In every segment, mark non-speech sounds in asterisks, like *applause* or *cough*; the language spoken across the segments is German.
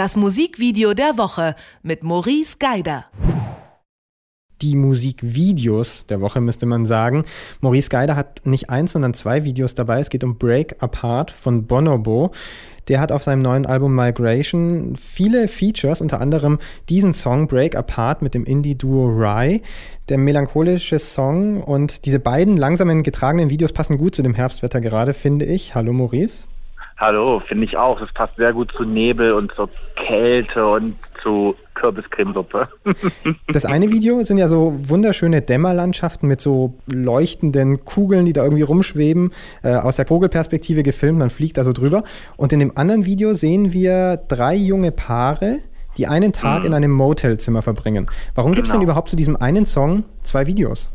Das Musikvideo der Woche mit Maurice Geider die Musikvideos der Woche, müsste man sagen. Maurice Geider hat nicht eins, sondern zwei Videos dabei. Es geht um Break Apart von Bonobo. Der hat auf seinem neuen Album Migration viele Features, unter anderem diesen Song Break Apart mit dem Indie-Duo Rye. Der melancholische Song und diese beiden langsamen getragenen Videos passen gut zu dem Herbstwetter gerade, finde ich. Hallo Maurice. Hallo, finde ich auch. Das passt sehr gut zu Nebel und zur Kälte und zu Kürbiscremesuppe. *laughs* das eine Video sind ja so wunderschöne Dämmerlandschaften mit so leuchtenden Kugeln, die da irgendwie rumschweben, äh, aus der Vogelperspektive gefilmt, man fliegt da so drüber. Und in dem anderen Video sehen wir drei junge Paare, die einen Tag mhm. in einem Motelzimmer verbringen. Warum gibt es genau. denn überhaupt zu diesem einen Song zwei Videos?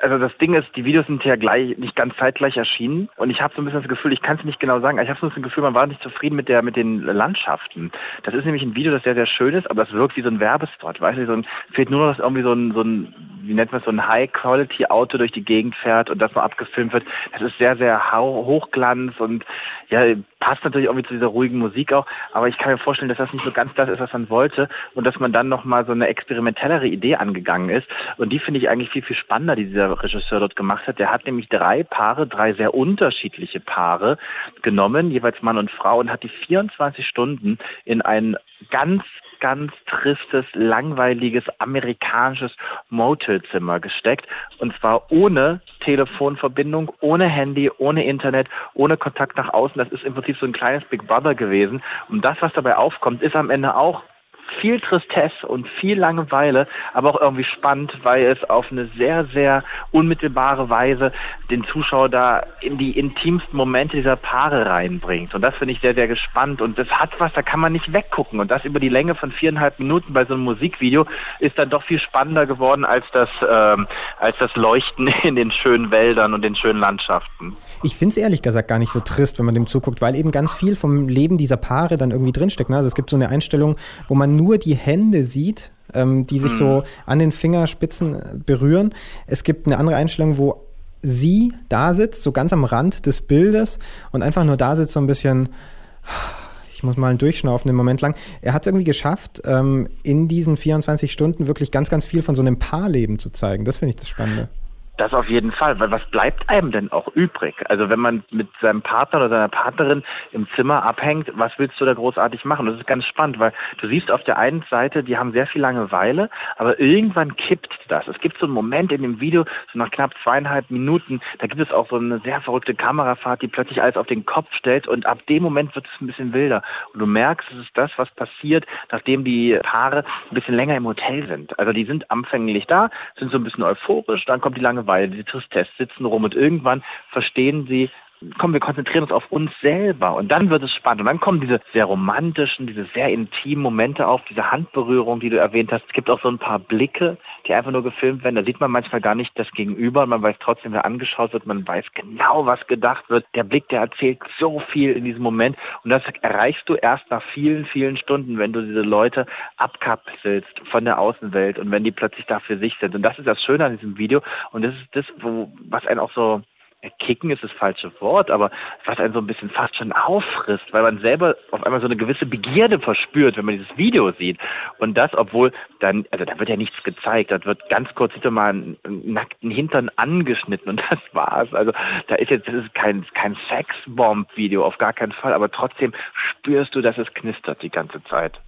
Also das Ding ist, die Videos sind ja gleich, nicht ganz zeitgleich erschienen und ich habe so ein bisschen das Gefühl, ich kann es nicht genau sagen, ich habe so ein Gefühl, man war nicht zufrieden mit der mit den Landschaften. Das ist nämlich ein Video, das sehr, sehr schön ist, aber das wirkt wie so ein Werbespot, weißt du, so ein, fehlt nur noch, dass irgendwie so ein, so ein wie nennt man es, so ein High-Quality-Auto durch die Gegend fährt und das mal abgefilmt wird. Das ist sehr, sehr hochglanz und ja, passt natürlich irgendwie zu dieser ruhigen Musik auch, aber ich kann mir vorstellen, dass das nicht so ganz das ist, was man wollte und dass man dann nochmal so eine experimentellere Idee angegangen ist und die finde ich eigentlich viel, viel spannender, die dieser Regisseur dort gemacht hat. Der hat nämlich drei Paare, drei sehr unterschiedliche Paare genommen, jeweils Mann und Frau und hat die 24 Stunden in ein ganz ganz tristes, langweiliges amerikanisches Motelzimmer gesteckt. Und zwar ohne Telefonverbindung, ohne Handy, ohne Internet, ohne Kontakt nach außen. Das ist im Prinzip so ein kleines Big Brother gewesen. Und das, was dabei aufkommt, ist am Ende auch viel Tristesse und viel Langeweile, aber auch irgendwie spannend, weil es auf eine sehr, sehr unmittelbare Weise den Zuschauer da in die intimsten Momente dieser Paare reinbringt. Und das finde ich sehr, sehr gespannt. Und das hat was, da kann man nicht weggucken. Und das über die Länge von viereinhalb Minuten bei so einem Musikvideo ist dann doch viel spannender geworden als das, ähm, als das Leuchten *laughs* in den schönen Wäldern und den schönen Landschaften. Ich finde es ehrlich gesagt gar nicht so trist, wenn man dem zuguckt, weil eben ganz viel vom Leben dieser Paare dann irgendwie drinsteckt. Ne? Also es gibt so eine Einstellung, wo man nur die Hände sieht, ähm, die sich mhm. so an den Fingerspitzen berühren. Es gibt eine andere Einstellung, wo sie da sitzt, so ganz am Rand des Bildes und einfach nur da sitzt, so ein bisschen. Ich muss mal einen durchschnaufen, einen Moment lang. Er hat es irgendwie geschafft, ähm, in diesen 24 Stunden wirklich ganz, ganz viel von so einem Paarleben zu zeigen. Das finde ich das Spannende. Das auf jeden Fall, weil was bleibt einem denn auch übrig? Also wenn man mit seinem Partner oder seiner Partnerin im Zimmer abhängt, was willst du da großartig machen? Das ist ganz spannend, weil du siehst auf der einen Seite, die haben sehr viel Langeweile, aber irgendwann kippt das. Es gibt so einen Moment in dem Video, so nach knapp zweieinhalb Minuten, da gibt es auch so eine sehr verrückte Kamerafahrt, die plötzlich alles auf den Kopf stellt und ab dem Moment wird es ein bisschen wilder. Und du merkst, es ist das, was passiert, nachdem die Paare ein bisschen länger im Hotel sind. Also die sind anfänglich da, sind so ein bisschen euphorisch, dann kommt die Langeweile Langeweile, die Tristesse sitzen rum. Und irgendwann verstehen sie, komm, wir konzentrieren uns auf uns selber und dann wird es spannend und dann kommen diese sehr romantischen, diese sehr intimen Momente auf, diese Handberührung, die du erwähnt hast. Es gibt auch so ein paar Blicke, die einfach nur gefilmt werden. Da sieht man manchmal gar nicht das Gegenüber, man weiß trotzdem, wer angeschaut wird, man weiß genau, was gedacht wird. Der Blick, der erzählt so viel in diesem Moment und das erreichst du erst nach vielen, vielen Stunden, wenn du diese Leute abkapselst von der Außenwelt und wenn die plötzlich da für sich sind. Und das ist das Schöne an diesem Video und das ist das, wo, was einen auch so kicken ist das falsche Wort, aber was einen so ein bisschen fast schon auffrisst, weil man selber auf einmal so eine gewisse Begierde verspürt, wenn man dieses Video sieht. Und das, obwohl dann, also da wird ja nichts gezeigt, da wird ganz kurz hinter mal einen nackten Hintern angeschnitten und *laughs* das war's. Also da ist jetzt, das ist kein, kein Sexbomb-Video, auf gar keinen Fall, aber trotzdem spürst du, dass es knistert die ganze Zeit.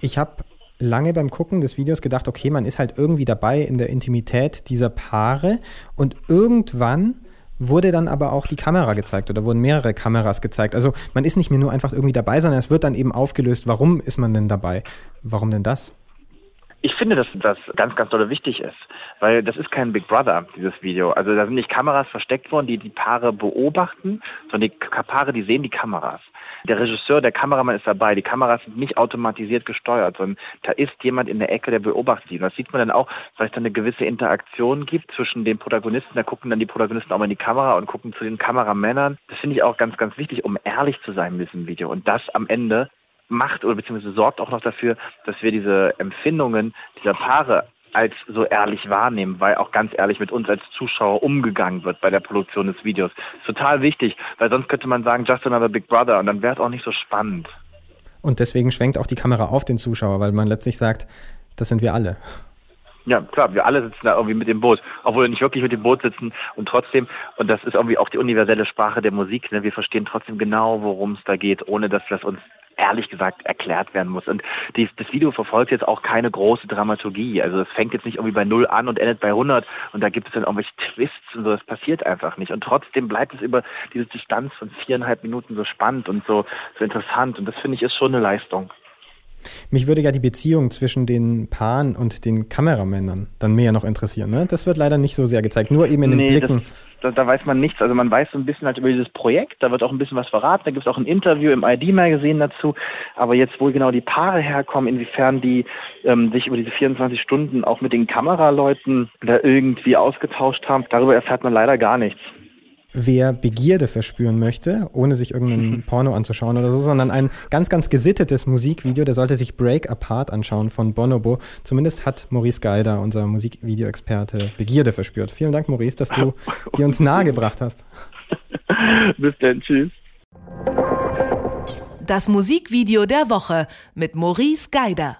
Ich habe lange beim Gucken des Videos gedacht, okay, man ist halt irgendwie dabei in der Intimität dieser Paare und irgendwann wurde dann aber auch die Kamera gezeigt oder wurden mehrere Kameras gezeigt. Also man ist nicht mehr nur einfach irgendwie dabei, sondern es wird dann eben aufgelöst, warum ist man denn dabei? Warum denn das? Ich finde, dass das ganz, ganz doll wichtig ist, weil das ist kein Big Brother, dieses Video. Also da sind nicht Kameras versteckt worden, die die Paare beobachten, sondern die Paare, die sehen die Kameras. Der Regisseur, der Kameramann ist dabei. Die Kameras sind nicht automatisiert gesteuert, sondern da ist jemand in der Ecke, der beobachtet ihn. Das sieht man dann auch, weil es dann eine gewisse Interaktion gibt zwischen den Protagonisten. Da gucken dann die Protagonisten auch mal in die Kamera und gucken zu den Kameramännern. Das finde ich auch ganz, ganz wichtig, um ehrlich zu sein mit diesem Video. Und das am Ende macht oder beziehungsweise sorgt auch noch dafür, dass wir diese Empfindungen dieser Paare als so ehrlich wahrnehmen, weil auch ganz ehrlich mit uns als Zuschauer umgegangen wird bei der Produktion des Videos. Total wichtig, weil sonst könnte man sagen, just another Big Brother und dann wäre es auch nicht so spannend. Und deswegen schwenkt auch die Kamera auf den Zuschauer, weil man letztlich sagt, das sind wir alle. Ja, klar, wir alle sitzen da irgendwie mit dem Boot, obwohl wir nicht wirklich mit dem Boot sitzen und trotzdem, und das ist irgendwie auch die universelle Sprache der Musik, ne, wir verstehen trotzdem genau, worum es da geht, ohne dass das uns ehrlich gesagt erklärt werden muss. Und dies, das Video verfolgt jetzt auch keine große Dramaturgie. Also es fängt jetzt nicht irgendwie bei 0 an und endet bei 100 und da gibt es dann irgendwelche Twists und so. Das passiert einfach nicht. Und trotzdem bleibt es über diese Distanz von viereinhalb Minuten so spannend und so, so interessant. Und das finde ich ist schon eine Leistung. Mich würde ja die Beziehung zwischen den Paaren und den Kameramännern dann mehr noch interessieren. Ne? Das wird leider nicht so sehr gezeigt, nur eben in den nee, Blicken. Das, da, da, weiß man nichts. Also man weiß so ein bisschen halt über dieses Projekt, da wird auch ein bisschen was verraten, da gibt es auch ein Interview im ID-Magazin dazu. Aber jetzt, wo genau die Paare herkommen, inwiefern die ähm, sich über diese 24 Stunden auch mit den Kameraleuten da irgendwie ausgetauscht haben, darüber erfährt man leider gar nichts wer Begierde verspüren möchte, ohne sich irgendeinen Porno anzuschauen oder so, sondern ein ganz, ganz gesittetes Musikvideo, der sollte sich Break Apart anschauen von Bonobo. Zumindest hat Maurice Geider, unser Musikvideoexperte, Begierde verspürt. Vielen Dank, Maurice, dass du *laughs* die uns nahegebracht hast. *laughs* Bis dann, tschüss. Das Musikvideo der Woche mit Maurice Geider.